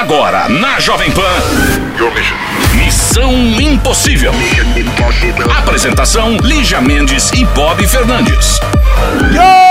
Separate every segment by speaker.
Speaker 1: Agora, na Jovem Pan. Missão Impossível. Apresentação: Lígia Mendes e Bob Fernandes.
Speaker 2: Yo!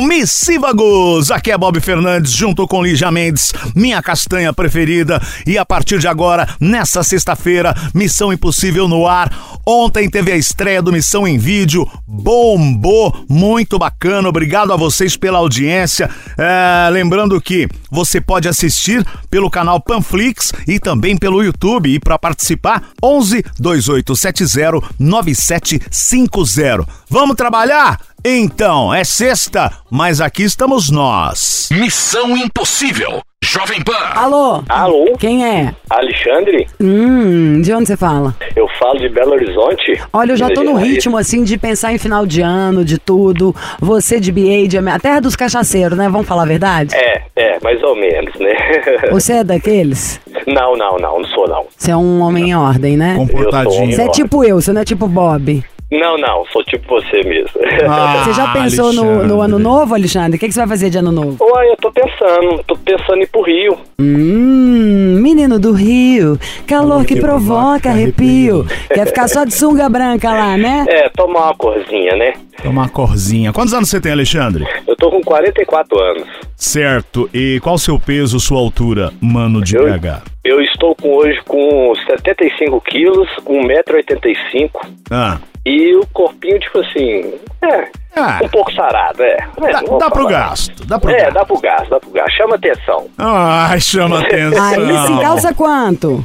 Speaker 2: Missívagos! Aqui é Bob Fernandes, junto com Lígia Mendes, minha castanha preferida. E a partir de agora, nessa sexta-feira, Missão Impossível no ar. Ontem teve a estreia do Missão em Vídeo, bombou, muito bacana. Obrigado a vocês pela audiência. É, lembrando que você pode assistir pelo canal Panflix e também pelo YouTube. E para participar, 11 2870 9750. Vamos trabalhar? Então, é sexta, mas aqui estamos nós.
Speaker 1: Missão Impossível. Jovem Pan.
Speaker 3: Alô?
Speaker 4: Alô,
Speaker 3: Quem é?
Speaker 4: Alexandre?
Speaker 3: Hum, de onde você fala?
Speaker 4: Eu falo de Belo Horizonte.
Speaker 3: Olha, eu já tô no ritmo, assim, de pensar em final de ano, de tudo. Você de BA, de a terra dos cachaceiros, né? Vamos falar a verdade?
Speaker 4: É, é, mais ou menos, né?
Speaker 3: Você é daqueles?
Speaker 4: não, não, não, não sou não.
Speaker 3: Você é um homem em ordem, né?
Speaker 2: Comportadinho.
Speaker 3: Você é tipo eu, você não é tipo Bob.
Speaker 4: Não, não, sou tipo você mesmo.
Speaker 2: Ah,
Speaker 3: Você já pensou no, no ano novo, Alexandre? O que, que você vai fazer de ano novo?
Speaker 4: Uai, eu tô pensando, tô pensando em ir pro Rio.
Speaker 3: Hum, menino do Rio, calor que provoca arrepio. Quer ficar só de sunga branca lá, né?
Speaker 4: É, tomar uma corzinha, né?
Speaker 2: Tomar uma corzinha. Quantos anos você tem, Alexandre?
Speaker 4: Eu tô com 44 anos.
Speaker 2: Certo. E qual o seu peso, sua altura, mano de
Speaker 4: Eu,
Speaker 2: PH?
Speaker 4: eu estou com hoje com 75 quilos, 1,85m
Speaker 2: Ah,
Speaker 4: e o corpinho, tipo assim, é,
Speaker 2: Ah.
Speaker 4: um pouco sarado, é. É,
Speaker 2: dá, dá pro gasto. Dá pro
Speaker 4: É,
Speaker 2: gasto.
Speaker 4: dá pro gasto, dá pro gasto. Chama atenção.
Speaker 2: Ai, chama atenção.
Speaker 3: Aí se calça quanto?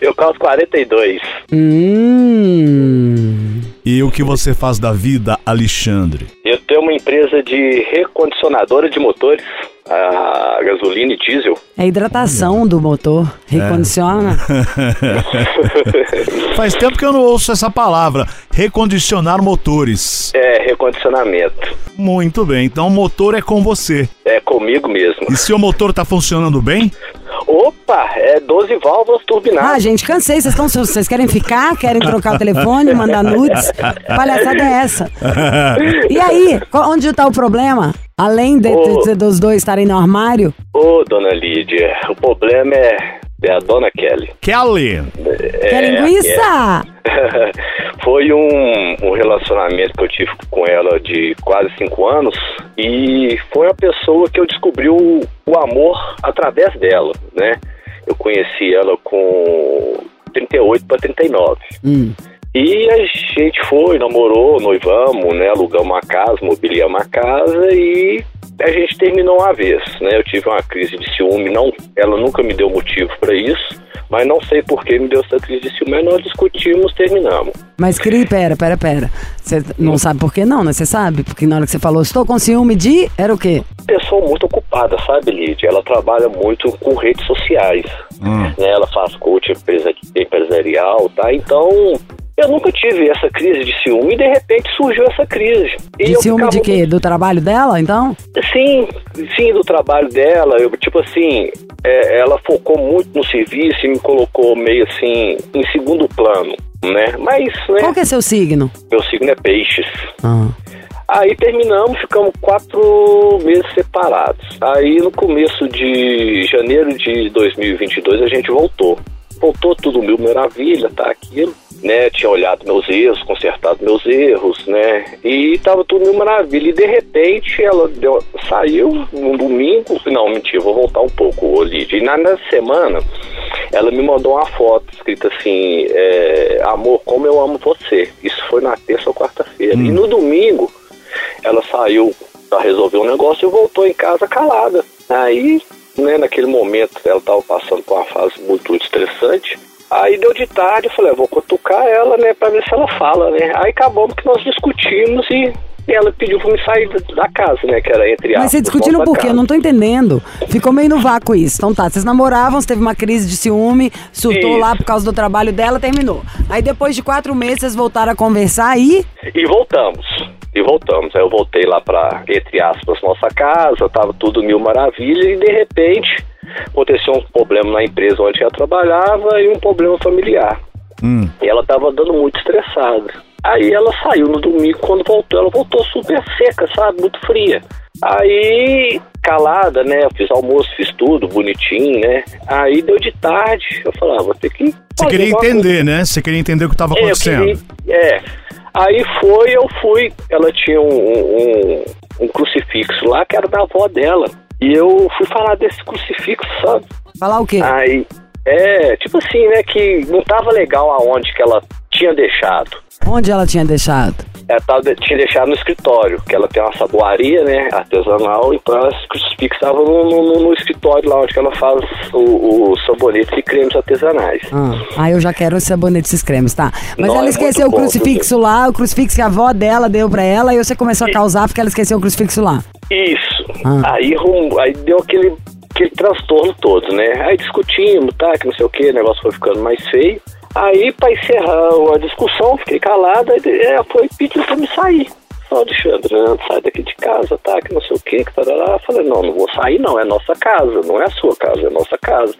Speaker 4: Eu calço 42.
Speaker 3: Hum.
Speaker 2: E o que você faz da vida, Alexandre?
Speaker 4: Eu tenho uma empresa de recondicionadora de motores, a gasolina e diesel.
Speaker 3: É a hidratação do motor. Recondiciona.
Speaker 2: Faz tempo que eu não ouço essa palavra. Recondicionar motores.
Speaker 4: É, recondicionamento.
Speaker 2: Muito bem, então o motor é com você.
Speaker 4: É comigo mesmo.
Speaker 2: E seu motor tá funcionando bem?
Speaker 4: Opa, é 12 válvulas
Speaker 3: Ah,
Speaker 4: turbinadas.
Speaker 3: gente, cansei. Vocês estão. Vocês querem ficar? Querem trocar o telefone, mandar nudes? Palhaçada é essa. E aí, onde tá o problema? Além de,
Speaker 4: Ô.
Speaker 3: de- dos dois estarem no armário?
Speaker 4: Ô, dona Lídia, o problema é, é a dona Kelly.
Speaker 2: Kelly.
Speaker 3: Quer linguiça?
Speaker 4: Foi um, um relacionamento que eu tive com ela de quase cinco anos e foi uma pessoa que eu descobri o, o amor através dela, né? Eu conheci ela com 38 para 39.
Speaker 3: Hum.
Speaker 4: E a gente foi, namorou, noivamos, né? Alugamos uma casa, mobiliamos uma casa e a gente terminou uma vez, né? Eu tive uma crise de ciúme, não, ela nunca me deu motivo para isso, mas não sei por que me deu essa crise de ciúme, mas nós discutimos, terminamos.
Speaker 3: Mas, Cri, pera, pera, pera. Você não sabe por que não, né? Você sabe? Porque na hora que você falou, estou com ciúme de. Era o quê?
Speaker 4: Pessoa muito ocupada, sabe, Lídia? Ela trabalha muito com redes sociais, né? Ela faz coaching empresa- empresarial, tá? Então, eu nunca tive essa crise de ciúme e de repente surgiu essa crise. E
Speaker 3: De ciúme de quê? Do trabalho dela, então?
Speaker 4: Sim, sim, do trabalho dela. Eu, tipo assim, é, ela focou muito no serviço e me colocou meio assim em segundo plano, né? Mas, né,
Speaker 3: Qual que é seu signo?
Speaker 4: meu signo é peixes.
Speaker 3: Ah.
Speaker 4: Aí terminamos, ficamos quatro meses separados. Aí no começo de janeiro de 2022 a gente voltou. Voltou tudo mil maravilha, tá? Aquilo, né? Tinha olhado meus erros, consertado meus erros, né? E tava tudo mil maravilha. E de repente ela deu, saiu num domingo. Não, mentira, vou voltar um pouco, ô, Lídia. E na, na semana ela me mandou uma foto escrita assim: é, Amor, como eu amo você. Isso foi na terça ou quarta-feira. E no domingo ela saiu pra resolver um negócio e voltou em casa calada. Aí, né, naquele momento ela tava passando por uma fase muito estressante. Aí deu de tarde, eu falei, "Ah, vou cutucar ela, né, pra ver se ela fala, né. Aí acabamos que nós discutimos e ela pediu pra me sair da- casa, né, que era entre
Speaker 3: Mas
Speaker 4: aspas.
Speaker 3: vocês discutiram por quê? Eu não tô entendendo. Ficou meio no vácuo isso. Então tá, vocês namoravam, você teve uma crise de ciúme, surtou
Speaker 4: Isso.
Speaker 3: lá por causa do trabalho dela, terminou. Aí depois de quatro meses vocês voltaram a conversar e.
Speaker 4: E voltamos. E voltamos. Aí eu voltei lá pra, entre aspas, nossa casa, tava tudo mil maravilhas e de repente aconteceu um problema na empresa onde ela trabalhava e um problema familiar.
Speaker 2: Hum.
Speaker 4: E ela tava dando muito estressada. Aí ela saiu no domingo, quando voltou, ela voltou super seca, sabe? Muito fria. Aí, calada, né? Eu fiz almoço, fiz tudo bonitinho, né? Aí deu de tarde, eu falava, ah, vou ter que.
Speaker 2: Você queria entender, né? Você queria entender o que estava acontecendo.
Speaker 4: É, queria, é. Aí foi, eu fui. Ela tinha um, um, um crucifixo lá que era da avó dela. E eu fui falar desse crucifixo, sabe?
Speaker 3: Falar o quê?
Speaker 4: Aí, é, tipo assim, né, que não tava legal aonde que ela tinha deixado.
Speaker 3: Onde ela tinha deixado?
Speaker 4: Ela tava, tinha deixado no escritório, que ela tem uma saboaria, né, artesanal, então ela fixava no, no, no, escritório lá onde ela faz os sabonetes e cremes artesanais.
Speaker 3: Ah, eu já quero os sabonetes e cremes, tá. Mas Não, ela é esqueceu o crucifixo lá, o crucifixo que a avó dela deu pra ela, e você começou a causar porque ela esqueceu o crucifixo lá.
Speaker 4: Isso. Ah. Aí, aí deu aquele aquele transtorno todo, né? Aí discutimos, tá, que não sei o que, o negócio foi ficando mais feio. Aí, para encerrar a discussão, fiquei calada, e ela foi pedir pra me sair. Ó, Alexandre, sai daqui de casa, tá, que não sei o que, que tá lá. Falei, não, não vou sair não, é nossa casa, não é a sua casa, é nossa casa.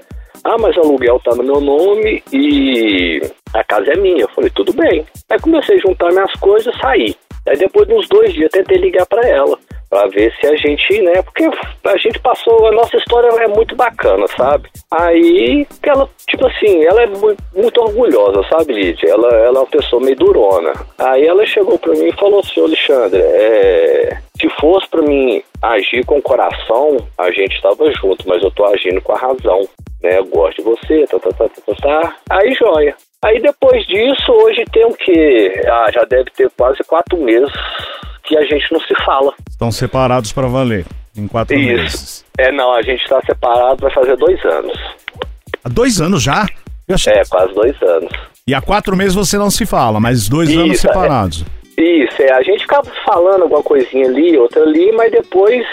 Speaker 4: Ah, mas o aluguel tá no meu nome e a casa é minha. Eu falei, tudo bem. Aí comecei a juntar minhas coisas, saí. Aí depois de uns dois dias tentei ligar para ela para ver se a gente, né, porque a gente passou, a nossa história é muito bacana, sabe? Aí ela, tipo assim, ela é muito, orgulhosa, sabe, Lídia? Ela, ela é uma pessoa meio durona. Aí ela chegou para mim e falou assim, Alexandre, é, se fosse para mim agir com o coração, a gente estava junto, mas eu tô agindo com a razão, né? Eu gosto de você, tá, tá, tá, tá, tá. tá. Aí, joia. Aí depois disso, hoje tem o quê? Ah, já deve ter quase quatro meses que a gente não se fala.
Speaker 2: Estão separados para valer, em quatro Isso. meses.
Speaker 4: É, não, a gente está separado vai fazer dois anos.
Speaker 2: Há dois anos já?
Speaker 4: É, quase dois anos.
Speaker 2: E há quatro meses você não se fala, mas dois Isso, anos separados.
Speaker 4: É. Isso, é. A gente ficava falando alguma coisinha ali, outra ali, mas depois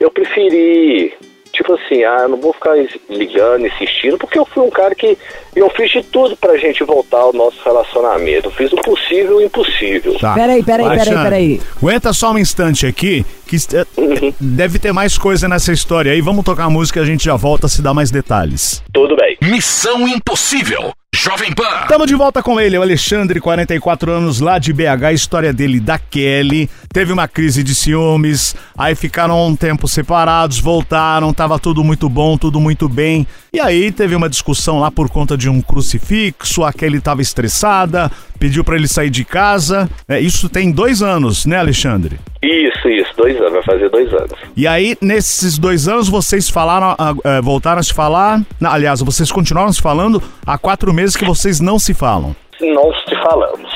Speaker 4: eu preferi tipo assim, ah, eu não vou ficar ligando, insistindo, porque eu fui um cara que eu fiz de tudo pra gente voltar ao nosso relacionamento. Eu fiz o possível e o impossível.
Speaker 3: Tá. Peraí, peraí, peraí, peraí.
Speaker 2: Aguenta só um instante aqui, que uhum. deve ter mais coisa nessa história aí. Vamos tocar a música e a gente já volta a se dar mais detalhes.
Speaker 4: Tudo bem.
Speaker 1: Missão Impossível Jovem Pan.
Speaker 2: Estamos de volta com ele, o Alexandre, 44 anos, lá de BH. A história dele da Kelly. Teve uma crise de ciúmes, aí ficaram um tempo separados, voltaram, tava tudo muito bom, tudo muito bem. E aí teve uma discussão lá por conta de um crucifixo, a Kelly tava estressada, pediu para ele sair de casa. É, isso tem dois anos, né, Alexandre?
Speaker 4: Isso, isso, dois anos, vai fazer dois anos.
Speaker 2: E aí, nesses dois anos, vocês falaram, uh, voltaram a se falar. Não, aliás, vocês continuaram se falando há quatro meses que vocês não se falam.
Speaker 4: Não se falamos.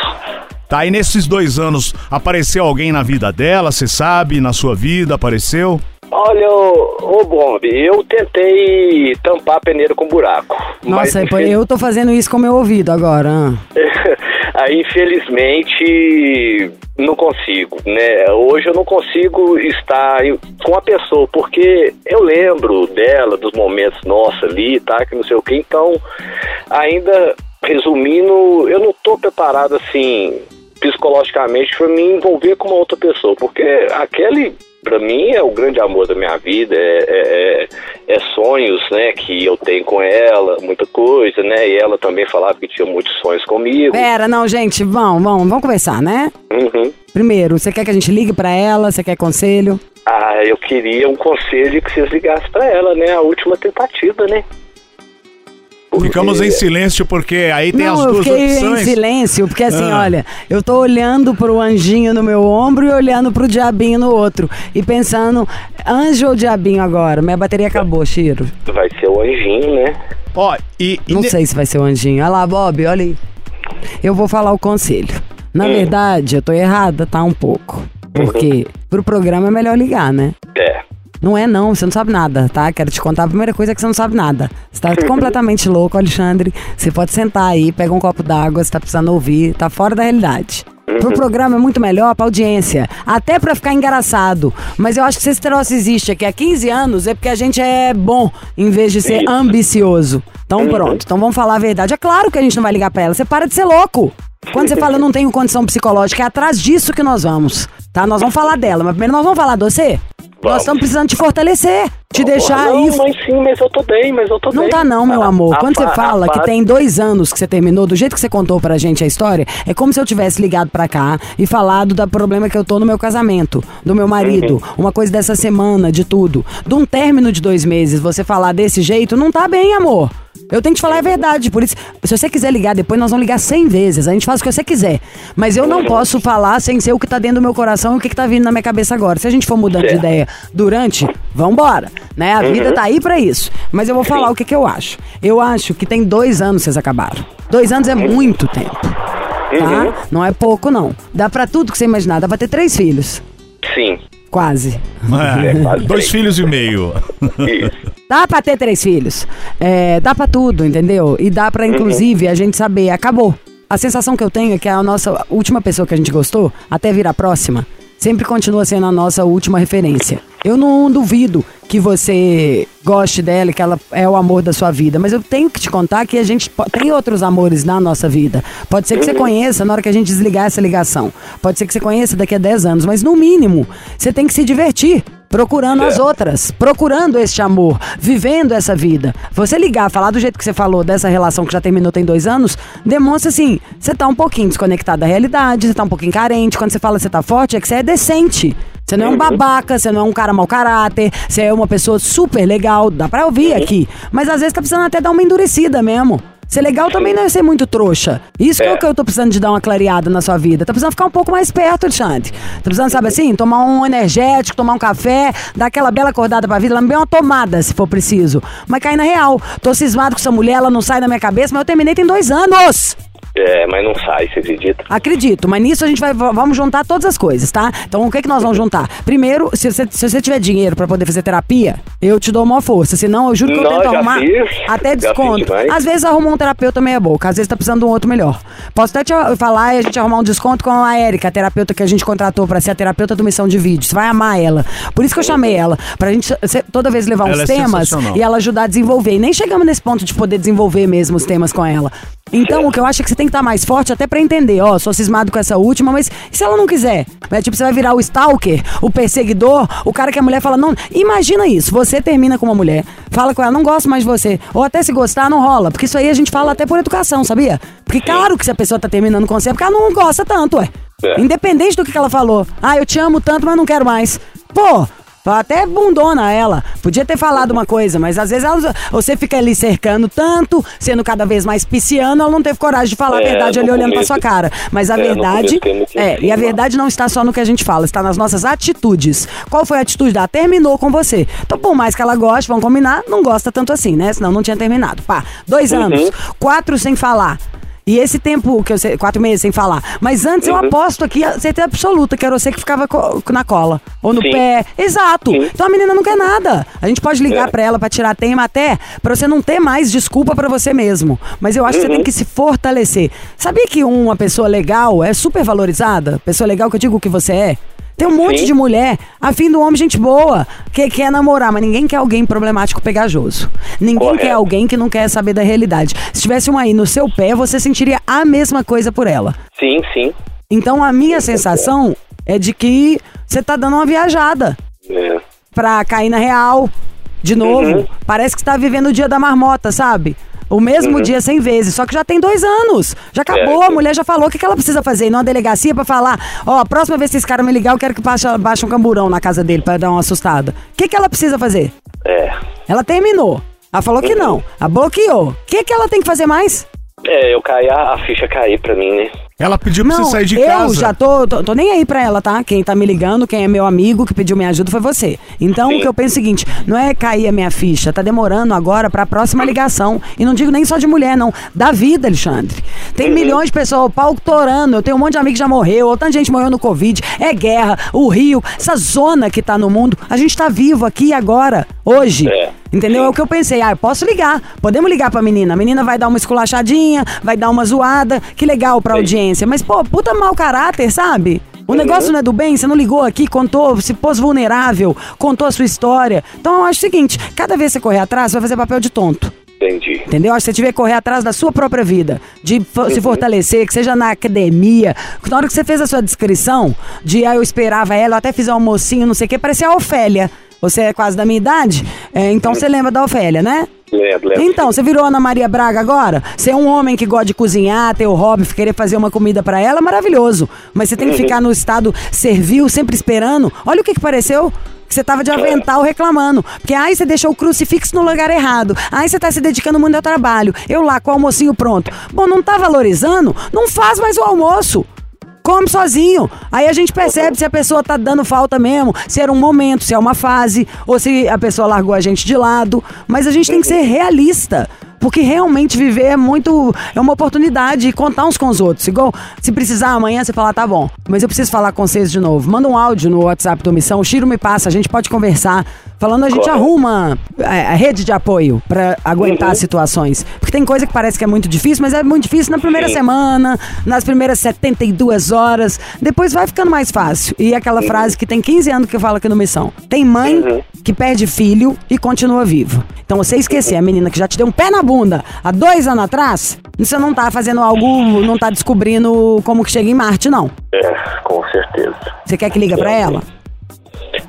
Speaker 2: Tá, e nesses dois anos, apareceu alguém na vida dela, você sabe, na sua vida, apareceu?
Speaker 4: Olha, ô, Bomb, eu tentei tampar a peneira com buraco.
Speaker 3: Nossa, mas, eu tô fazendo isso com meu ouvido agora.
Speaker 4: Aí, infelizmente, não consigo, né? Hoje eu não consigo estar com a pessoa, porque eu lembro dela, dos momentos nossos ali, tá? Que não sei o que. Então, ainda resumindo, eu não tô preparado assim psicologicamente para me envolver com uma outra pessoa, porque aquele para mim é o grande amor da minha vida, é, é, é, é, sonhos, né, que eu tenho com ela, muita coisa, né, e ela também falava que tinha muitos sonhos comigo.
Speaker 3: Pera, não, gente, vamos, vamos, vamos conversar, né?
Speaker 4: Uhum.
Speaker 3: Primeiro, você quer que a gente ligue para ela? Você quer conselho?
Speaker 4: Ah, eu queria um conselho que vocês ligassem para ela, né, a última tentativa, né?
Speaker 2: Ficamos em silêncio porque aí tem
Speaker 3: não,
Speaker 2: as duas
Speaker 3: eu fiquei
Speaker 2: opções.
Speaker 3: em silêncio porque assim, ah. olha, eu tô olhando pro anjinho no meu ombro e olhando pro diabinho no outro e pensando, anjo ou diabinho agora? Minha bateria acabou, Chiro.
Speaker 4: Vai ser o anjinho, né?
Speaker 2: Ó, e,
Speaker 3: e não sei se vai ser o anjinho. Olha lá, Bob, olha aí. Eu vou falar o conselho. Na hum. verdade, eu tô errada, tá um pouco. Porque uhum. pro programa é melhor ligar, né?
Speaker 4: É.
Speaker 3: Não é não, você não sabe nada, tá? Quero te contar a primeira coisa é que você não sabe nada. Você tá completamente louco, Alexandre. Você pode sentar aí, pega um copo d'água, você tá precisando ouvir, tá fora da realidade. Pro programa é muito melhor pra audiência. Até pra ficar engraçado. Mas eu acho que se esse troço existe aqui há 15 anos, é porque a gente é bom, em vez de ser ambicioso. Então pronto, então vamos falar a verdade. É claro que a gente não vai ligar pra ela. Você para de ser louco. Quando você fala eu não tenho condição psicológica, é atrás disso que nós vamos. Tá? Nós vamos falar dela, mas primeiro nós vamos falar de você. Nós estamos precisando te fortalecer, te deixar
Speaker 4: não,
Speaker 3: aí.
Speaker 4: mas sim, mas eu tô bem, mas eu tô
Speaker 3: Não
Speaker 4: bem.
Speaker 3: tá não, meu
Speaker 4: A-
Speaker 3: amor.
Speaker 4: a
Speaker 3: Quando você
Speaker 4: fa-
Speaker 3: fala
Speaker 4: a
Speaker 3: que tem dois anos que você terminou, do jeito que você contou pra gente a história, é como se eu tivesse ligado pra cá e falado do problema que eu tô no meu casamento, do meu marido,
Speaker 4: Uhum.
Speaker 3: uma coisa dessa semana, de tudo. De um término de dois meses, você falar desse jeito, não tá bem, amor. Eu tenho que te falar a verdade, por isso, se você quiser ligar depois, nós vamos ligar 100 vezes, a gente faz o que você quiser. Mas eu
Speaker 4: Uhum.
Speaker 3: não posso falar sem ser o que tá dentro do meu coração e o que, que tá vindo na minha cabeça agora. Se a gente for mudando de
Speaker 4: Certo.
Speaker 3: ideia durante, vambora, né? A vida tá aí pra isso. Mas eu vou falar
Speaker 4: Sim.
Speaker 3: o que, que eu acho. Eu acho que tem dois anos vocês acabaram. Dois anos é muito tempo, tá?
Speaker 4: Uhum.
Speaker 3: Não é pouco, não. Dá pra tudo que você imaginar. Dá pra ter três filhos.
Speaker 4: Sim,
Speaker 3: Quase.
Speaker 2: É,
Speaker 4: quase
Speaker 2: dois filhos e meio.
Speaker 4: isso.
Speaker 3: Dá pra ter três filhos. É, dá pra tudo, entendeu? E dá pra, inclusive, a gente saber, acabou. A sensação que eu tenho é que a nossa última pessoa que a gente gostou, até vir a próxima, sempre continua sendo a nossa última referência. Eu não duvido que você goste dela, e que ela é o amor da sua vida, mas eu tenho que te contar que a gente tem outros amores na nossa vida. Pode ser que você conheça na hora que a gente desligar essa ligação. Pode ser que você conheça daqui a 10 anos, mas no mínimo, você tem que se divertir. Procurando as
Speaker 4: Certo.
Speaker 3: outras, procurando este amor, vivendo essa vida. Você ligar, falar do jeito que você falou dessa relação que já terminou tem dois anos, demonstra assim, você tá um pouquinho desconectado da realidade, você tá um pouquinho carente. Quando você fala que você tá forte, é que você é decente. Você não é um babaca, você não é um cara mau caráter, você é uma pessoa super legal, dá pra ouvir aqui. Mas às vezes tá precisando até dar uma endurecida mesmo. Ser legal também não é ser muito trouxa. Isso que é o
Speaker 4: É.
Speaker 3: que eu tô precisando de dar uma clareada na sua vida. Tá precisando ficar um pouco mais perto, Alexandre. Tá precisando, sabe assim, tomar um energético, tomar um café, dar aquela bela acordada pra vida, lamber uma tomada, se for preciso. Mas cair na real. Tô cismado com essa mulher, ela não sai da minha cabeça, mas eu terminei tem dois anos.
Speaker 4: É, mas não sai, você acredita?
Speaker 3: Acredito, mas nisso a gente vai vamos juntar todas as coisas, tá? Então o que que nós vamos juntar? Primeiro, se você, se você tiver dinheiro pra poder fazer terapia, eu te dou uma força. Senão, eu juro que eu
Speaker 4: Não,
Speaker 3: tento
Speaker 4: já
Speaker 3: arrumar
Speaker 4: fiz.
Speaker 3: até
Speaker 4: Já fiz
Speaker 3: desconto. Às vezes arruma um terapeuta meia boca, às vezes tá precisando de um outro melhor. Posso até te falar e a gente arrumar um desconto com a Érica, a terapeuta que a gente contratou pra ser a terapeuta do Missão de Vídeo. Você vai amar ela. Por isso que eu chamei ela, pra gente toda vez levar uns
Speaker 2: Ela é
Speaker 3: temas e ela ajudar a desenvolver. E nem chegamos nesse ponto de poder desenvolver mesmo os temas com ela. Então, o que eu acho é que você tem que estar mais forte até pra entender. Ó, sou cismado com essa última, mas e se ela não quiser? É, tipo, você vai virar o stalker, o perseguidor, o cara que a mulher fala, não. Imagina isso, você termina com uma mulher, fala com ela, não gosto mais de você. Ou até se gostar, não rola. Porque isso aí a gente fala até por educação, sabia? Porque claro que se a pessoa tá terminando com você, é porque ela não gosta tanto, ué.
Speaker 4: É.
Speaker 3: Independente do que que ela falou. Ah, eu te amo tanto, mas não quero mais. Pô, até bundona ela. Podia ter falado uma coisa, mas às vezes ela- você fica ali cercando tanto, sendo cada vez mais pisciano, ela não teve coragem de falar a
Speaker 4: É,
Speaker 3: verdade
Speaker 4: no
Speaker 3: ali olhando pra sua cara. Mas a
Speaker 4: é,
Speaker 3: verdade. É, e a
Speaker 4: cima.
Speaker 3: verdade não está só no que a gente fala, está nas nossas atitudes. Qual foi a atitude dela? Terminou com você. Então, por mais que ela goste, vamos combinar, não gosta tanto assim, né? Senão não tinha terminado. Pá, dois
Speaker 4: Uhum.
Speaker 3: anos, quatro sem falar. E esse tempo, que eu sei, quatro meses sem falar. Mas antes
Speaker 4: Uhum.
Speaker 3: eu aposto aqui, a certeza absoluta, que era você que ficava co- na cola. Ou no
Speaker 4: Sim.
Speaker 3: pé. Exato.
Speaker 4: Sim.
Speaker 3: Então a menina não quer nada. A gente pode ligar
Speaker 4: É.
Speaker 3: pra ela pra tirar tema até, pra você não ter mais desculpa pra você mesmo. Mas eu acho que você
Speaker 4: Uhum.
Speaker 3: tem que se fortalecer. Sabia que uma pessoa legal é super valorizada? Pessoa legal que eu digo que você é? Tem um monte
Speaker 4: Sim.
Speaker 3: de mulher, afim do homem, gente boa, que quer namorar, mas ninguém quer alguém problemático pegajoso. Ninguém
Speaker 4: Correto.
Speaker 3: quer alguém que não quer saber da realidade. Se tivesse uma aí no seu pé, você sentiria a mesma coisa por ela.
Speaker 4: Sim, sim.
Speaker 3: Então a minha sensação é de que você tá dando uma viajada
Speaker 4: É.
Speaker 3: pra cair na real de novo.
Speaker 4: Uhum.
Speaker 3: Parece que você tá vivendo o dia da marmota, sabe? O mesmo
Speaker 4: Uhum.
Speaker 3: dia 100 vezes, só que já tem dois anos. Já acabou,
Speaker 4: É.
Speaker 3: a mulher já falou o que, que ela precisa fazer. Ir numa delegacia pra falar: Ó, a próxima vez que esse cara me ligar, eu quero que baixe, baixe um camburão na casa dele pra dar uma assustada. O que, que ela precisa fazer?
Speaker 4: É.
Speaker 3: Ela terminou. Ela falou que não. Ela bloqueou. O que, que ela tem que fazer mais?
Speaker 4: É, eu caí, a, a ficha cair pra mim, né?
Speaker 2: Ela pediu pra
Speaker 3: Não,
Speaker 2: você sair de
Speaker 3: eu
Speaker 2: casa.
Speaker 3: já tô, tô, tô nem aí pra ela, tá? Quem tá me ligando, quem é meu amigo, que pediu minha ajuda foi você. Então,
Speaker 4: Sim.
Speaker 3: o que eu penso é o seguinte, não é cair a minha ficha, tá demorando agora pra próxima ligação. E não digo nem só de mulher, não. Da vida, Alexandre. Tem
Speaker 4: Uhum.
Speaker 3: milhões de pessoas, o pau torando, eu tenho um monte de amigo que já morreu, ou tanta gente morreu no Covid, é guerra, o Rio, essa zona que tá no mundo, a gente tá vivo aqui agora, hoje.
Speaker 4: É.
Speaker 3: Entendeu? É o que eu pensei. Ah, eu posso ligar. Podemos ligar pra menina. A menina vai dar uma esculachadinha, vai dar uma zoada. Que legal pra
Speaker 4: Sim.
Speaker 3: audiência. Mas, pô, puta mau caráter, sabe? O negócio não é do bem, você não ligou aqui, contou, se pôs vulnerável, contou a sua história. Então eu acho o seguinte: cada vez que você correr atrás, você vai fazer papel de tonto.
Speaker 4: Entendi.
Speaker 3: Entendeu? Acho que você tiver que correr atrás da sua própria vida, de fo- se fortalecer, que seja na academia. Na hora que você fez a sua descrição, de ah, eu esperava ela, eu até fiz um almocinho, não sei o que, parecia a Ofélia. Você é quase da minha idade, é, então você lembra da Ofélia, né?
Speaker 4: Lembro, lembro.
Speaker 3: Então, você virou Ana Maria Braga agora? Você é um homem que gosta de cozinhar, ter o hobby, querer fazer uma comida pra ela, maravilhoso. Mas você tem que ficar no estado servil, sempre esperando. Olha o que que pareceu. Que você tava de avental reclamando. Porque aí você deixou o crucifixo no lugar errado. Aí você tá se dedicando muito ao trabalho. Eu lá com o almocinho pronto. Bom, não tá valorizando? Não faz mais o almoço. Come sozinho. Aí a gente percebe se a pessoa tá dando falta mesmo, se era um momento, se é uma fase, ou se a pessoa largou a gente de lado. Mas a gente tem que ser realista. Porque realmente viver é muito. É uma oportunidade de contar uns com os outros. Igual, se precisar amanhã, você falar, tá bom, mas eu preciso falar com vocês de novo. Manda um áudio no WhatsApp do Missão, o Chiro me passa, a gente pode conversar. Falando, a gente
Speaker 4: Correto.
Speaker 3: arruma é, a rede de apoio pra aguentar as situações. Porque tem coisa que parece que é muito difícil, mas é muito difícil na primeira
Speaker 4: Sim.
Speaker 3: semana, nas primeiras 72 horas. Depois vai ficando mais fácil. E aquela frase que tem 15 anos que eu falo aqui no Missão. Tem mãe que perde filho e continua viva. Então você esquecer a menina que já te deu um pé na bunda há dois anos atrás, você não tá fazendo algo, não tá descobrindo como que chega em Marte, não.
Speaker 4: É, com certeza.
Speaker 3: Você quer que liga pra ela?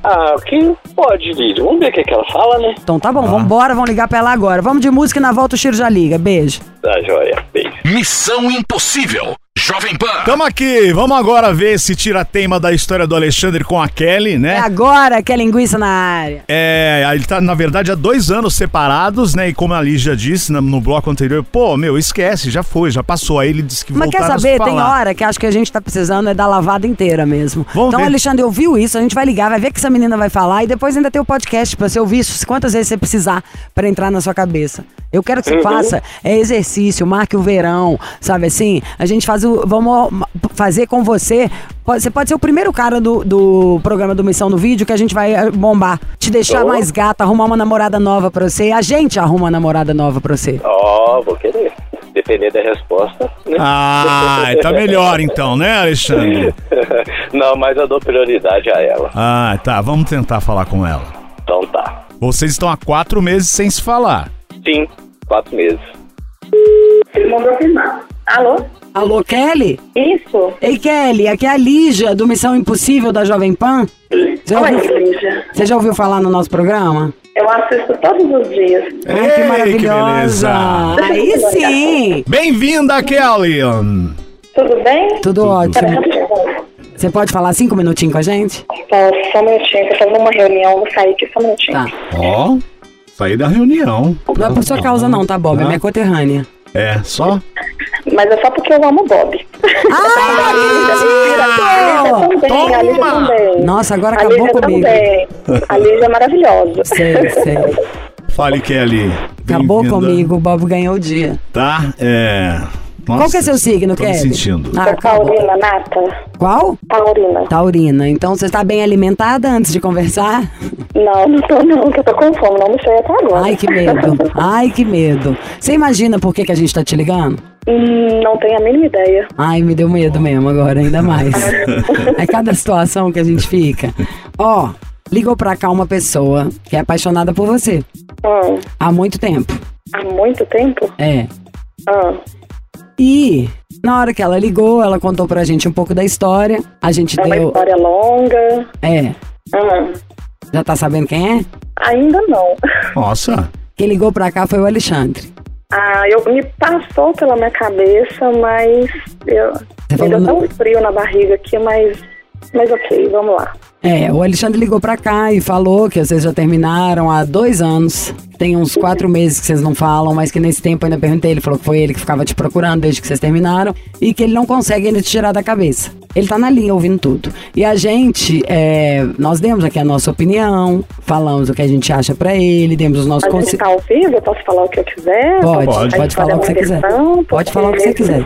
Speaker 4: Ah, o que pode, Lídia? Vamos ver o que, que ela fala, né?
Speaker 3: Então tá bom, vambora, vamos ligar pra ela agora. Vamos de música e na volta o Chiro já liga. Beijo.
Speaker 4: Tá, joia. Beijo.
Speaker 1: Missão Impossível. Jovem Pan.
Speaker 2: Tamo aqui, vamos agora ver esse tira-teima da história do Alexandre com a Kelly,
Speaker 3: É
Speaker 2: né?
Speaker 3: agora que é linguiça na área.
Speaker 2: É, ele tá, na verdade, há dois anos separados, né? E como a Lígia disse no, no bloco anterior, pô, meu, esquece, já foi, já passou. Aí ele disse que
Speaker 3: Mas quer
Speaker 2: se
Speaker 3: saber, tem hora que acho que a gente tá precisando é da lavada inteira mesmo.
Speaker 2: Vamos
Speaker 3: então,
Speaker 2: ver.
Speaker 3: Alexandre, ouviu isso, a gente vai ligar, vai ver o que essa menina vai falar e depois ainda tem o podcast pra você ouvir isso quantas vezes você precisar pra entrar na sua cabeça. Eu quero que você faça é exercício, marque o verão, sabe assim? A gente faz o. Vamos fazer com você. Você pode ser o primeiro cara do, do programa do Missão no Vídeo que a gente vai eh, bombar. Te deixar
Speaker 4: Oh.
Speaker 3: mais gata, arrumar uma namorada nova pra você. A gente arruma uma namorada nova pra você.
Speaker 4: Ó, vou querer. Depender da resposta, né?
Speaker 2: Ah, tá melhor então, né, Alexandre?
Speaker 4: Não, mas eu dou prioridade a ela.
Speaker 2: Ah, tá, vamos tentar falar com ela.
Speaker 4: Então tá.
Speaker 2: Vocês estão há quatro meses sem se falar.
Speaker 4: Sim, quatro meses.
Speaker 5: Ele mandou afirmar. Alô?
Speaker 3: Alô, Kelly?
Speaker 5: Isso?
Speaker 3: Ei, Kelly, aqui é a Lígia do Missão Impossível da Jovem Pan. Já
Speaker 5: Oi,
Speaker 3: ouviu,
Speaker 5: Lígia.
Speaker 3: você já ouviu falar no nosso programa?
Speaker 5: Eu assisto todos os dias.
Speaker 3: Ai, que maravilhosa!
Speaker 2: beleza.
Speaker 3: Aí sim!
Speaker 2: Bem-vinda, Kelly!
Speaker 5: Tudo bem?
Speaker 3: Tudo ótimo.
Speaker 5: rapidinho.
Speaker 3: Você pode falar cinco minutinhos com a gente?
Speaker 5: Tá, só um minutinho. Tô fazendo uma reunião. Vou sair aqui só um minutinho.
Speaker 3: Tá.
Speaker 2: Ó, saí da reunião.
Speaker 3: Não é por sua causa não, tá, Bob? É minha conterrânea.
Speaker 2: É, só?
Speaker 5: Mas é só porque eu amo o Bob.
Speaker 3: Ah,
Speaker 5: A Lígia também. A Lígia também.
Speaker 3: Nossa, agora
Speaker 5: A
Speaker 3: acabou
Speaker 5: Lígia
Speaker 3: comigo.
Speaker 5: também. A Lígia é maravilhosa.
Speaker 3: Sei, sei.
Speaker 2: Fale, Kelly.
Speaker 3: Acabou comigo, o Bob ganhou o dia.
Speaker 2: Tá? É. Nossa,
Speaker 3: Qual que é seu signo,
Speaker 2: tô me
Speaker 3: Kelly?
Speaker 2: sentindo.
Speaker 3: Ah, acabou.
Speaker 5: Taurina, Nata.
Speaker 3: Qual?
Speaker 5: Taurina.
Speaker 3: Taurina. Então você está bem alimentada antes de conversar?
Speaker 5: Não, não tô não, que eu tô com fome. Não me sei até agora.
Speaker 3: Ai, que medo. Ai, que medo. Você imagina por que, que a gente tá te ligando?
Speaker 5: Hum, não tenho a mínima ideia.
Speaker 3: Ai, me deu medo mesmo agora, ainda mais. É cada situação que a gente fica. Ó, ligou pra cá uma pessoa que é apaixonada por você
Speaker 5: Hum,
Speaker 3: há muito tempo.
Speaker 5: há muito tempo?
Speaker 3: É.
Speaker 5: Hum.
Speaker 3: E na hora que ela ligou, ela contou pra gente um pouco da história. A gente
Speaker 5: É uma
Speaker 3: deu.
Speaker 5: história longa.
Speaker 3: É.
Speaker 5: Hum,
Speaker 3: Já tá sabendo quem é?
Speaker 5: ainda não.
Speaker 2: Nossa.
Speaker 3: Quem ligou pra cá foi o Alexandre.
Speaker 5: Ah, eu me passou pela minha cabeça, mas eu
Speaker 3: Você
Speaker 5: me
Speaker 3: falou
Speaker 5: deu tão frio na barriga aqui, mas mas ok, vamos lá.
Speaker 3: É, o Alexandre ligou pra cá e falou que vocês já terminaram há dois anos. Tem uns quatro meses que vocês não falam, mas que nesse tempo eu ainda perguntei. Ele falou que foi ele que ficava te procurando desde que vocês terminaram e que ele não consegue ainda te tirar da cabeça. Ele tá na linha ouvindo tudo. E a gente, é, nós demos aqui a nossa opinião, falamos o que a gente acha pra ele, demos os nossos conselhos.
Speaker 5: tá ao vivo, eu posso falar o que eu quiser?
Speaker 3: Pode,
Speaker 2: Pode.
Speaker 3: pode, falar o que você quiser. Pode falar o que você quiser.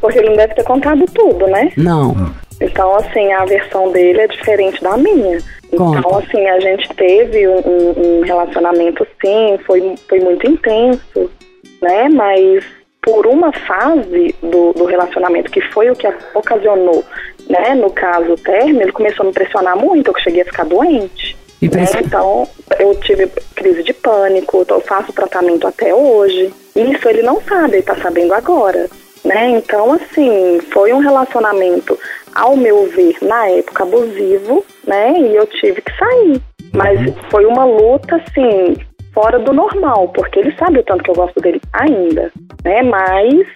Speaker 5: Porque ele não deve ter contado tudo, né?
Speaker 3: Não.
Speaker 5: Então, assim, a versão dele é diferente da minha.
Speaker 3: Conta.
Speaker 5: Então, assim, a gente teve um, um- um relacionamento, sim, foi, foi muito intenso, né? Mas por uma fase do, do relacionamento, que foi o que ocasionou, né? No caso, o término, ele começou a me pressionar muito, eu cheguei a ficar doente.
Speaker 3: E
Speaker 5: né? Então, eu tive crise de pânico, eu faço tratamento até hoje. Isso ele não sabe, ele tá sabendo agora. Né? Então, assim, foi um relacionamento, ao meu ver, na época, abusivo, né? E eu tive que sair. Mas foi uma luta, assim, fora do normal, porque ele sabe o tanto que eu gosto dele ainda, né? Mas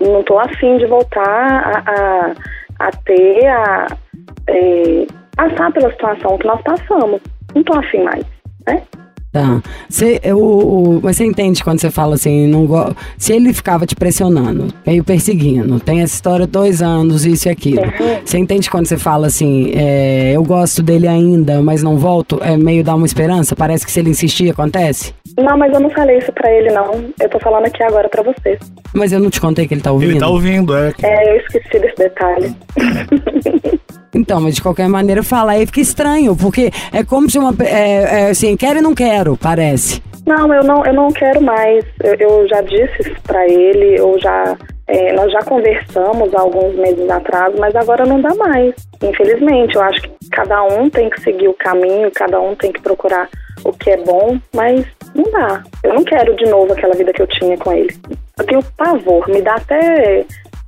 Speaker 5: não tô afim de voltar a, a, a ter, a é, passar pela situação que nós passamos. Não tô afim mais, né?
Speaker 3: Tá. Você, o, o- mas você entende quando você fala assim, não go... se ele ficava te pressionando, meio perseguindo, tem essa história dois anos, isso e aquilo. Você entende quando você fala assim, é, eu gosto dele ainda, mas não volto? É meio dar uma esperança? Parece que se ele insistir, acontece?
Speaker 5: Não, mas eu não falei isso pra ele, não. Eu tô falando aqui agora pra você.
Speaker 3: Mas eu não te contei que ele tá ouvindo.
Speaker 2: Ele tá ouvindo, é.
Speaker 5: É, eu esqueci desse detalhe.
Speaker 3: Então, mas de qualquer maneira, falar aí fica estranho, porque é como se uma. É, é, assim, quero e não quero, parece.
Speaker 5: Não, eu não, eu não quero mais. Eu, eu já disse pra ele, eu já. é, nós já conversamos há alguns meses atrás, mas agora não dá mais. Infelizmente, eu acho que cada um tem que seguir o caminho, cada um tem que procurar o que é bom, mas não dá. Eu não quero de novo aquela vida que eu tinha com ele. Eu tenho pavor, me dá até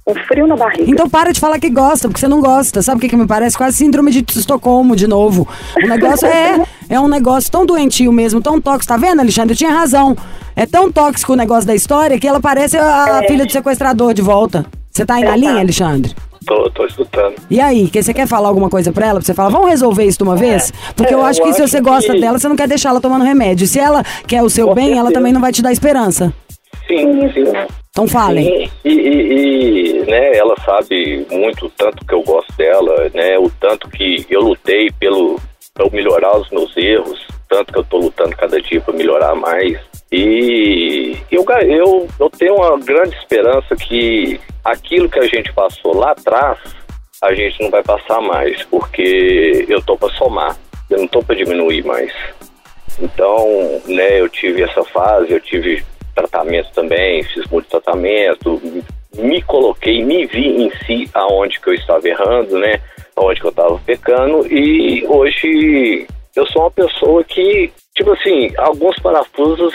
Speaker 5: um frio na barriga.
Speaker 3: Então para de falar que gosta, porque você não gosta. Sabe o que, que me parece? Quase síndrome de Estocolmo de novo. O negócio é, é um negócio tão doentio mesmo, tão tóxico. Tá vendo, Alexandre? Eu tinha razão. É tão tóxico o negócio da história que ela parece a
Speaker 5: É.
Speaker 3: filha do sequestrador de volta. Você tá aí na
Speaker 5: É, tá.
Speaker 3: linha, Alexandre?
Speaker 4: Tô, tô escutando.
Speaker 3: E aí, que você quer falar alguma coisa pra ela? Pra você falar, vamos resolver isso de uma vez? Porque
Speaker 4: É,
Speaker 3: eu acho
Speaker 4: eu
Speaker 3: que se
Speaker 4: acho
Speaker 3: você gosta
Speaker 4: que-
Speaker 3: dela, você não quer deixar ela tomando remédio. Se ela quer o seu
Speaker 4: Com
Speaker 3: bem, ela
Speaker 4: certeza.
Speaker 3: também não vai te dar esperança.
Speaker 4: Sim, sim.
Speaker 3: Então falem.
Speaker 4: E, e- e, né, ela sabe muito o tanto que eu gosto dela, né, o tanto que eu lutei pelo para eu melhorar os meus erros, tanto que eu tô lutando cada dia para melhorar mais. E eu, eu, eu tenho uma grande esperança que aquilo que a gente passou lá atrás, a gente não vai passar mais, porque eu tô para somar, eu não tô para diminuir mais. Então, né, eu tive essa fase, eu tive tratamento também, fiz muito tratamento, me coloquei, me vi em si aonde que eu estava errando, né, aonde que eu estava pecando e hoje eu sou uma pessoa que, tipo assim, alguns parafusos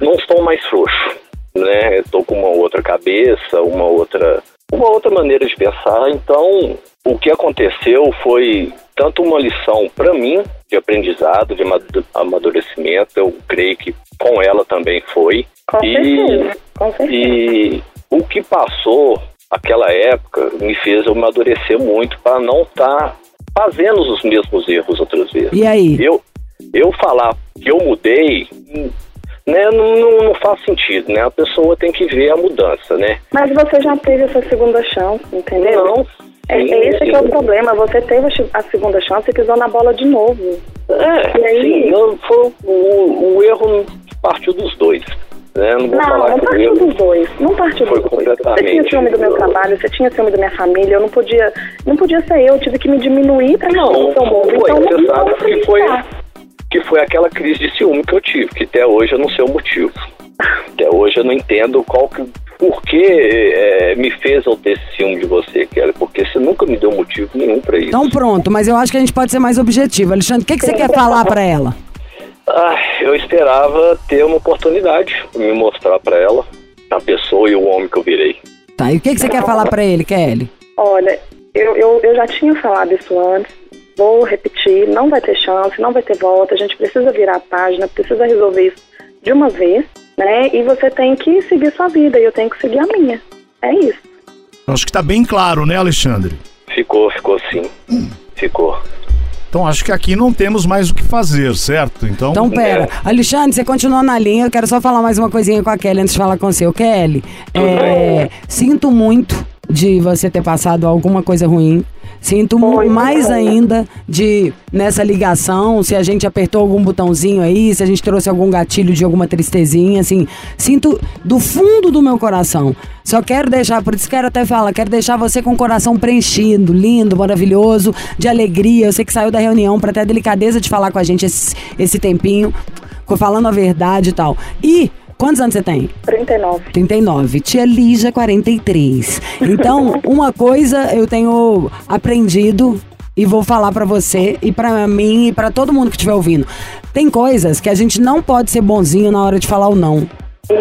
Speaker 4: não estão mais frouxos, né, eu tô com uma outra cabeça, uma outra, uma outra maneira de pensar, então o que aconteceu foi tanto uma lição para mim de aprendizado, de amadu- amadurecimento, eu creio que com ela também foi.
Speaker 5: Com
Speaker 4: E-
Speaker 5: certeza, com certeza.
Speaker 4: E o que passou aquela época me fez eu amadurecer muito para não estar fazendo os mesmos erros outras vezes.
Speaker 3: E aí?
Speaker 4: Eu, eu falar que eu mudei, né, não, não, não faz sentido, né? A pessoa tem que ver a mudança, né?
Speaker 5: Mas você já teve essa segunda chance, entendeu?
Speaker 4: Não.
Speaker 5: É, é esse que é o problema. Você teve a segunda chance e pisou na bola de novo.
Speaker 4: É,
Speaker 5: E aí?
Speaker 4: sim, não, foi, o, o erro partiu dos dois. Né? Não vou
Speaker 5: Não,
Speaker 4: falar
Speaker 5: não partiu dos dois. Não partiu dos dois. Você tinha ciúme do meu trabalho, você tinha ciúme da minha família. Eu não podia, não podia ser eu. Eu tive que me diminuir pra
Speaker 4: Não,
Speaker 5: no seu mundo.
Speaker 4: foi,
Speaker 5: Então,
Speaker 4: você
Speaker 5: não
Speaker 4: sabe que foi, que foi aquela crise de ciúme que eu tive, que até hoje eu não sei o motivo. Até hoje eu não entendo qual que, por que é, me fez eu ter ciúme de você, Kelly, porque você nunca me deu motivo nenhum pra isso.
Speaker 3: Então pronto, mas eu acho que a gente pode ser mais objetivo. Alexandre, o que, que você quer falar pra ela?
Speaker 4: Ah, eu esperava ter uma oportunidade, me mostrar pra ela a pessoa e o homem que eu virei.
Speaker 3: Tá, e o que, que você quer falar pra ele, Kelly?
Speaker 5: Olha, eu, eu, eu já tinha falado isso antes. Vou repetir, não vai ter chance, não vai ter volta. A gente precisa virar a página, precisa resolver isso de uma vez, né? E você tem que seguir sua vida e eu tenho que seguir a minha. É isso.
Speaker 2: Acho que tá bem claro, né, Alexandre?
Speaker 4: Ficou, ficou sim. Ficou.
Speaker 2: Então acho que aqui não temos mais o que fazer, certo? Então,
Speaker 3: Então, pera.
Speaker 4: É.
Speaker 3: Alexandre, você continua na linha. Eu quero só falar mais uma coisinha com a Kelly antes de falar com você. Ô, Kelly, é, sinto muito de você ter passado alguma coisa ruim. Sinto
Speaker 5: Foi,
Speaker 3: mais ainda de nessa ligação, se a gente apertou algum botãozinho aí, se a gente trouxe algum gatilho de alguma tristezinha, assim. Sinto do fundo do meu coração. Só quero deixar, por isso quero até falar, quero deixar você com o coração preenchido, lindo, maravilhoso, de alegria. Eu sei que saiu da reunião para ter a delicadeza de falar com a gente esse, esse tempinho, falando a verdade e tal. E quantos anos você tem?
Speaker 5: 39.
Speaker 3: 39. Tia Lígia, 43. Então, uma coisa eu tenho aprendido e vou falar pra você e pra mim e pra todo mundo que estiver ouvindo. Tem coisas que a gente não pode ser bonzinho na hora de falar o não.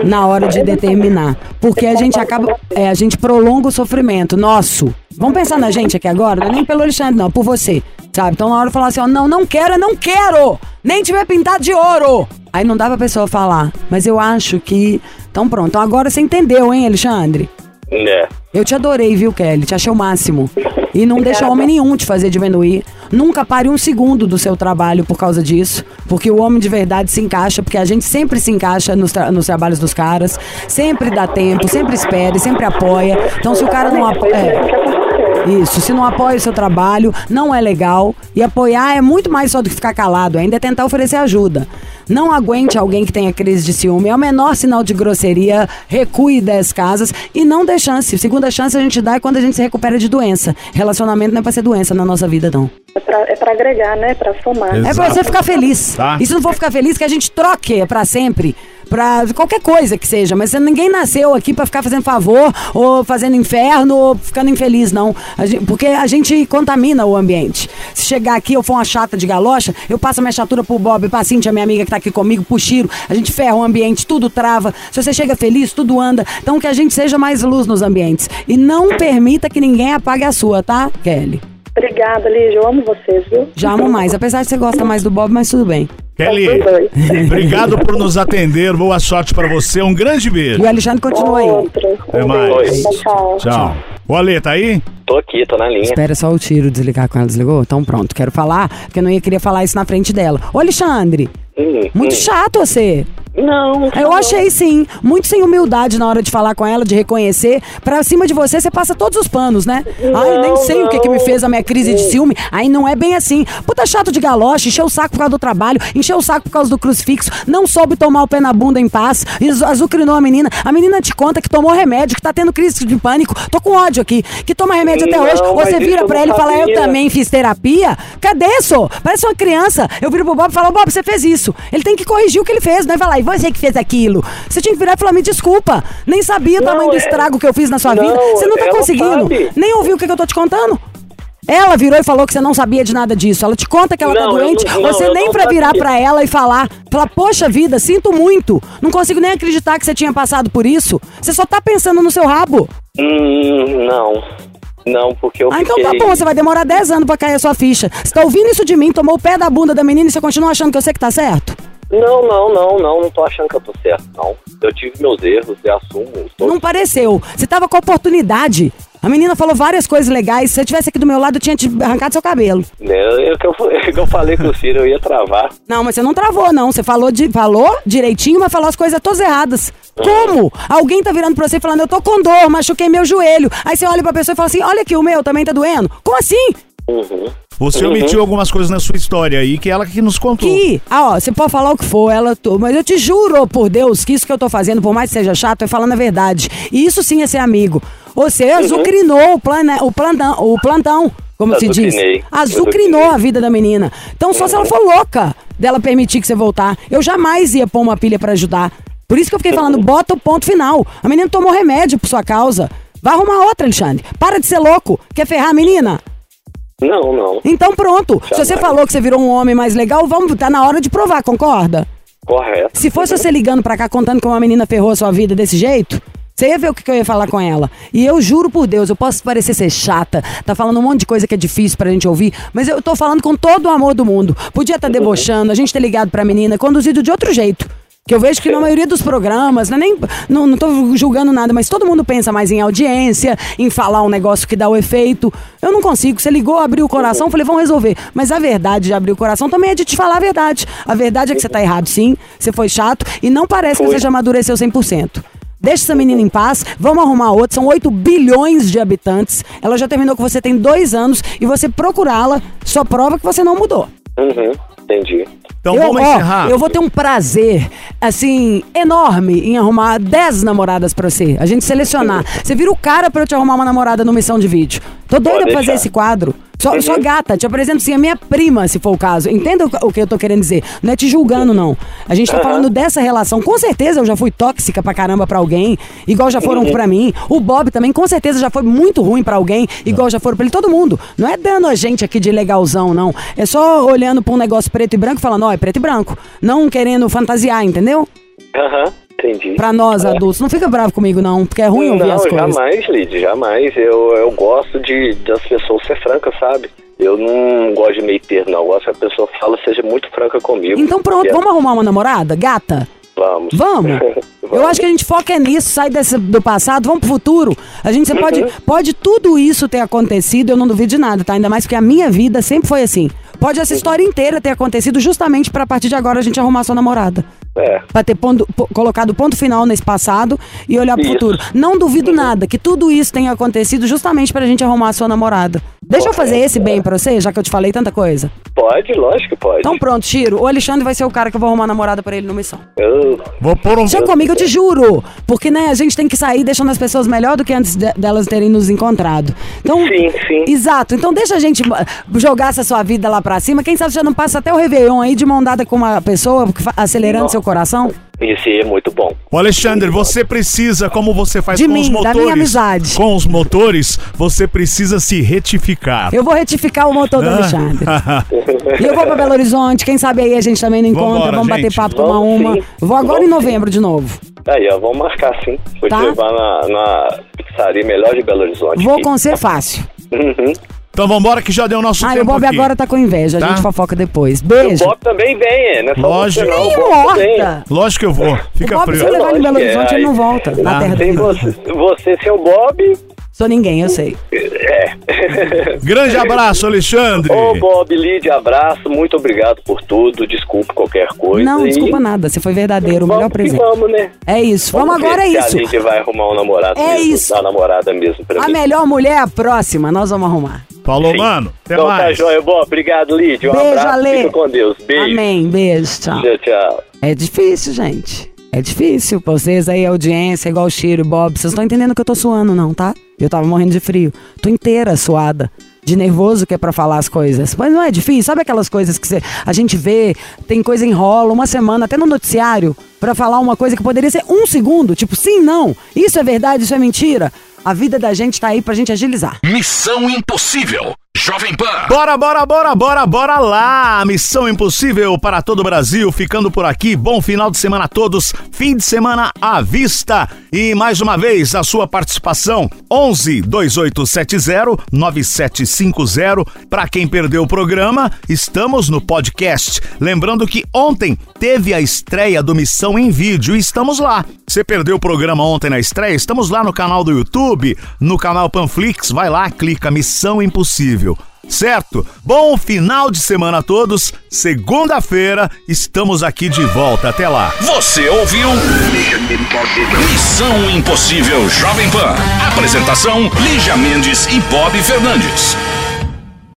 Speaker 3: Na hora de determinar. Porque a gente acaba. É, a gente prolonga o sofrimento nosso. Vamos pensar na gente aqui agora? Não é nem pelo Alexandre, não, por você. Sabe? Então na hora de falar assim, ó, não, não quero, não quero! Nem tiver pintado de ouro! Aí não dá pra pessoa falar. Mas eu acho que. Então pronto. Então agora você entendeu, hein, Alexandre?
Speaker 4: É.
Speaker 3: Eu te adorei, viu, Kelly? Te achei o máximo. E não deixa homem nenhum te fazer diminuir. Nunca pare um segundo do seu trabalho por causa disso. Porque o homem de verdade se encaixa, porque a gente sempre se encaixa nos, tra- nos trabalhos dos caras. Sempre dá tempo, sempre espera, e sempre apoia. Então se o cara não apoia.
Speaker 5: aconteceu.
Speaker 3: Isso, se não apoia o seu trabalho, não é legal. E apoiar é muito mais só do que ficar calado, ainda é tentar oferecer ajuda. Não aguente alguém que tenha crise de ciúme. É o menor sinal de grosseria. Recue 10 casas e não dê chance. Segunda chance a gente dá é quando a gente se recupera de doença. Relacionamento não é pra ser doença na nossa vida, não.
Speaker 5: É pra, é pra agregar, né? Pra somar.
Speaker 2: Exato.
Speaker 3: É pra você ficar feliz.
Speaker 2: Tá.
Speaker 3: E se não for ficar feliz, que a gente troque pra sempre. Pra qualquer coisa que seja. Mas ninguém nasceu aqui pra ficar fazendo favor, ou fazendo inferno, ou ficando infeliz, não. A gente- porque a gente contamina o ambiente. Se chegar aqui eu for uma chata de galocha, eu passo a minha chatura pro Bob, pra Cintia, minha amiga que tá aqui comigo, pro Chiro. A gente ferra o ambiente, tudo trava. Se você chega feliz, tudo anda. Então que a gente seja mais luz nos ambientes. E não permita que ninguém apague a sua, tá, Kelly?
Speaker 5: Obrigada, Lígia. Eu amo vocês, viu?
Speaker 3: Já amo mais. Apesar de você gosta mais do Bob, mas tudo bem.
Speaker 2: Kelly, obrigado por nos atender. Boa sorte pra você. Um grande
Speaker 3: E
Speaker 2: beijo.
Speaker 3: o Alexandre continua aí.
Speaker 5: Outro.
Speaker 2: Até
Speaker 5: Um
Speaker 2: mais.
Speaker 5: tchau. Tchau.
Speaker 2: O Ale, tá aí?
Speaker 4: Tô aqui, tô na linha.
Speaker 3: Espera só o tiro desligar com ela. Desligou? Então pronto. Quero falar, porque eu não ia querer falar isso na frente dela. Ô, Alexandre,
Speaker 4: Hum,
Speaker 3: muito
Speaker 4: hum.
Speaker 3: chato você.
Speaker 5: Não,
Speaker 3: Eu achei sim, muito sem humildade na hora de falar com ela, de reconhecer. Pra cima de você, você passa todos os panos, né? Ai, nem
Speaker 5: Não,
Speaker 3: sei o que, que me
Speaker 5: não.
Speaker 3: fez a minha crise de ciúme. Aí não é bem assim. Puta chato de galoche, encheu o saco por causa do trabalho, encheu o saco por causa do crucifixo, não soube tomar o pé na bunda em paz, azu- azucrinou a menina. A menina te conta que tomou remédio, que tá tendo crise de pânico. Tô com ódio aqui. Que toma remédio até
Speaker 4: Não,
Speaker 3: hoje. Você
Speaker 4: isso
Speaker 3: vira pra
Speaker 4: não
Speaker 3: ele e fala, eu também fiz terapia? Cadê, só? Parece uma criança. Eu viro pro Bob e falo, Bob, você fez isso. Ele tem que corrigir o que ele fez, não é falar, e você que fez aquilo. Você tinha que virar e falar, me desculpa. Nem sabia o
Speaker 4: Não,
Speaker 3: tamanho do
Speaker 4: é-
Speaker 3: estrago que eu fiz na sua
Speaker 4: Não,
Speaker 3: vida. Você não tá conseguindo.
Speaker 4: sabe.
Speaker 3: Nem ouviu o que, que eu tô te contando. Ela virou e falou que você não sabia de nada disso. Ela te conta que ela tá
Speaker 4: Não, eu
Speaker 3: doente.
Speaker 4: não- não,
Speaker 3: você
Speaker 4: eu
Speaker 3: nem
Speaker 4: não
Speaker 3: pra virar pra ela e falar, falar, poxa vida, sinto muito. Não consigo nem acreditar que você tinha passado por isso. Você só tá pensando no seu rabo.
Speaker 4: Hum, não. Não, porque eu
Speaker 3: Ah, então
Speaker 4: fiquei...
Speaker 3: tá bom, você vai demorar 10 anos pra cair a sua ficha. Você tá ouvindo isso de mim, tomou o pé da bunda da menina e você continua achando que eu sei que tá certo?
Speaker 4: Não, não, não, não, não tô achando que eu tô certo, não. Eu tive meus erros e assumo todos.
Speaker 3: Não pareceu. Você tava com a oportunidade. A menina falou várias coisas legais. Se você tivesse aqui do meu lado, eu tinha te arrancado seu cabelo.
Speaker 4: Né, Eu, que eu, que eu falei com o Ciro, eu ia travar.
Speaker 3: Não, mas você não travou, não. Você falou, de, falou direitinho, mas falou as coisas todas erradas. Como? Alguém tá virando pra você falando, eu tô com dor, machuquei meu joelho. Aí você olha pra pessoa e fala assim, olha aqui, o meu também tá doendo. Como assim?
Speaker 4: Uhum.
Speaker 2: Você
Speaker 4: Uhum.
Speaker 2: omitiu algumas coisas na sua história aí que ela que nos contou.
Speaker 3: Que, ah, ó, você pode falar o que for, ela, tô, mas eu te juro, por Deus, que isso que eu tô fazendo, por mais que seja chato, é falando a verdade. E isso sim é ser amigo. Você
Speaker 4: Uhum.
Speaker 3: azucrinou o, plana, o, plantão, o plantão, como se diz.
Speaker 4: Azucrinei.
Speaker 3: Azucrinou
Speaker 4: Azucrinei.
Speaker 3: a vida da menina. Então só se ela for louca dela permitir que você voltar. Eu jamais ia pôr uma pilha pra ajudar. Por isso que eu fiquei falando, bota o ponto final. A menina tomou remédio por sua causa. Vai arrumar outra, Alexandre. Para de ser louco. Quer ferrar a menina?
Speaker 4: Não, não.
Speaker 3: Então pronto. Se você
Speaker 4: Jamais.
Speaker 3: falou que você virou um homem mais legal, vamos, tá na hora de provar, concorda?
Speaker 4: Correto.
Speaker 3: Se fosse você ligando pra cá contando que uma menina ferrou a sua vida desse jeito, você ia ver o que, eu ia falar com ela. E eu juro por Deus, eu posso parecer ser chata, tá falando um monte de coisa que é difícil pra gente ouvir, mas eu tô falando com todo o amor do mundo. Podia estar tá debochando, a gente ter ligado pra menina, conduzido de outro jeito. Que eu vejo que na maioria dos programas, não, é nem, não, não tô julgando nada, mas todo mundo pensa mais em audiência, em falar um negócio que dá o efeito. Eu não consigo. Você ligou, abriu o coração, falei, vamos resolver. Mas a verdade de abrir o coração também é de te falar a verdade. A verdade é que você tá errado, sim. Você foi chato e não parece que você já amadureceu 100%. Deixa essa menina em paz, vamos arrumar outra. São 8 bilhões de habitantes. Ela já terminou com você tem dois anos e você procurá-la só prova que você não mudou.
Speaker 4: Uhum. Entendi.
Speaker 2: Então
Speaker 3: eu,
Speaker 2: vamos
Speaker 3: ó,
Speaker 2: encerrar.
Speaker 3: eu vou ter um prazer, assim, enorme em arrumar 10 namoradas pra você. A gente selecionar. Você vira o cara pra eu te arrumar uma namorada no missão de vídeo. Tô doida pra fazer esse quadro. Só, só gata, te apresento sim a minha prima, se for o caso. Entenda o, que eu tô querendo dizer? Não é te julgando, não. A gente tá falando dessa relação. Com certeza eu já fui tóxica pra caramba pra alguém, igual já foram pra mim. O Bob também, com certeza, já foi muito ruim pra alguém, igual já foram pra ele. Todo mundo. Não é dando a gente aqui de legalzão, não. É só olhando pra um negócio preto e branco e falando, ó, é preto e branco. Não querendo fantasiar, entendeu?
Speaker 4: Aham, entendi.
Speaker 3: Pra nós,
Speaker 4: É.
Speaker 3: adultos. Não fica bravo comigo, não, porque é ruim ouvir
Speaker 4: não,
Speaker 3: as coisas.
Speaker 4: jamais, Lid, jamais. Eu, eu gosto de das pessoas ser francas, sabe? Eu não gosto de meio termo, não. Eu gosto que a pessoa fala seja muito franca comigo.
Speaker 3: Então pronto,
Speaker 4: É,
Speaker 3: vamos arrumar uma namorada? Gata?
Speaker 4: Vamos.
Speaker 3: Vamos? Eu acho que a gente foca é nisso, sai desse, do passado, vamos pro futuro. A gente você pode, pode tudo isso ter acontecido, eu não duvido de nada, tá? Ainda mais porque a minha vida sempre foi assim. Pode essa história inteira ter acontecido justamente pra a partir de agora a gente arrumar sua namorada.
Speaker 4: É.
Speaker 3: Pra ter pondo- po- colocado ponto final nesse passado e olhar pro
Speaker 4: Isso.
Speaker 3: futuro. Não duvido nada que tudo isso tenha acontecido justamente pra gente arrumar a sua namorada. Deixa eu fazer esse bem pra você, já que eu te falei tanta coisa.
Speaker 4: Pode, lógico que pode.
Speaker 3: Então pronto, Tiro. O Alexandre vai ser o cara que eu vou arrumar namorada pra ele no missão.
Speaker 4: Eu-
Speaker 2: Vou pôr um.
Speaker 3: Chega comigo, eu te juro. Porque, né, a gente tem que sair deixando as pessoas melhor do que antes de- delas terem nos encontrado. Então,
Speaker 4: Sim, sim.
Speaker 3: Exato. Então deixa a gente ah, jogar essa sua vida lá pra cima. Quem sabe você já não passa até o Réveillon aí de mão dada com uma pessoa, acelerando
Speaker 4: Nossa.
Speaker 3: seu coração?
Speaker 4: Isso é muito bom.
Speaker 2: Ô Alexandre, você precisa, como você faz
Speaker 3: De
Speaker 2: com
Speaker 3: mim,
Speaker 2: os
Speaker 3: da
Speaker 2: motores,
Speaker 3: minha amizade.
Speaker 2: com os motores, você precisa se retificar.
Speaker 3: Eu vou retificar o motor do
Speaker 2: Ah.
Speaker 3: Alexandre. E eu vou pra Belo Horizonte. Quem sabe aí a gente também não encontra.
Speaker 2: Vambora,
Speaker 3: vamos bater papo, tomar
Speaker 4: Vamos
Speaker 3: uma.
Speaker 4: sim.
Speaker 3: Vou agora
Speaker 4: Vamos
Speaker 3: em
Speaker 4: sim.
Speaker 3: novembro de novo.
Speaker 4: Aí, ó, vamos marcar sim. Vou
Speaker 3: Tá.
Speaker 4: te levar na, na pizzaria melhor de Belo Horizonte.
Speaker 3: Vou
Speaker 4: aqui.
Speaker 3: com ser fácil.
Speaker 4: Uhum.
Speaker 2: Então vambora que já deu nosso
Speaker 3: Ah,
Speaker 2: tempo
Speaker 3: o Bob
Speaker 2: aqui.
Speaker 3: agora tá com inveja.
Speaker 2: Tá?
Speaker 3: A gente fofoca depois.
Speaker 4: O
Speaker 3: Beijo.
Speaker 4: Bob também vem, é, não é
Speaker 2: Lógico.
Speaker 4: você não.
Speaker 3: Nem
Speaker 4: O.
Speaker 2: Lógico que eu vou. Fica
Speaker 3: o Bob, se
Speaker 2: frio.
Speaker 3: eu levar ele em Belo
Speaker 4: que é,
Speaker 3: Horizonte, ele não volta. Na
Speaker 2: Ah,
Speaker 3: terra
Speaker 4: Tem
Speaker 3: dele.
Speaker 4: você, você seu Bob.
Speaker 3: Sou ninguém, eu sei.
Speaker 4: É.
Speaker 2: Grande abraço, Alexandre.
Speaker 4: Ô, Bob, Lid, abraço. Muito obrigado por tudo. Desculpe qualquer coisa.
Speaker 3: Não,
Speaker 4: e
Speaker 3: desculpa nada. Você foi verdadeiro, o melhor
Speaker 4: vamos que
Speaker 3: presente.
Speaker 4: Vamos, né?
Speaker 3: É isso. Vamos,
Speaker 4: ver
Speaker 3: agora, é isso.
Speaker 4: A Lid vai arrumar um namorado
Speaker 3: É
Speaker 4: mesmo.
Speaker 3: isso.
Speaker 4: Uma namorada mesmo pra
Speaker 3: A
Speaker 4: mim.
Speaker 3: melhor mulher é a próxima. Nós vamos arrumar.
Speaker 2: Falou,
Speaker 4: Sim.
Speaker 2: mano. Até
Speaker 4: Então tá
Speaker 2: mais.
Speaker 4: joia, Bob. Obrigado, Lid. Um
Speaker 3: Beijo,
Speaker 4: abraço.
Speaker 3: Ale.
Speaker 4: Fica com Deus. Beijo.
Speaker 3: Amém. Beijo. Tchau.
Speaker 4: Tchau, tchau.
Speaker 3: É difícil, gente. É difícil. Pra Vocês aí, audiência, igual o Chiro, Bob, vocês não estão entendendo que eu tô suando, não, tá? Eu tava morrendo de frio. Tô inteira suada. De nervoso que é pra falar as coisas. Mas não é difícil. Sabe aquelas coisas que cê- a gente vê, tem coisa enrola uma semana, até no noticiário, pra falar uma coisa que poderia ser um segundo. Tipo, sim, não. Isso é verdade, isso é mentira. A vida da gente tá aí pra gente agilizar.
Speaker 1: Missão Impossível. Jovem Pan.
Speaker 2: Bora, bora, bora, bora, bora lá! Missão impossível para todo o Brasil, ficando por aqui. Bom final de semana a todos, fim de semana à vista. E mais uma vez a sua participação: 11 2870 9750. Para quem perdeu o programa, estamos no podcast. Lembrando que ontem teve a estreia do Missão em Vídeo e estamos lá. Você perdeu o programa ontem na estreia? Estamos lá no canal do YouTube, no canal Panflix. Vai lá, clica Missão Certo? Bom final de semana a todos. Segunda-feira estamos aqui de volta. Até lá.
Speaker 1: Você ouviu? Missão Impossível Jovem Pan. Apresentação: Lígia Mendes e Bob Fernandes.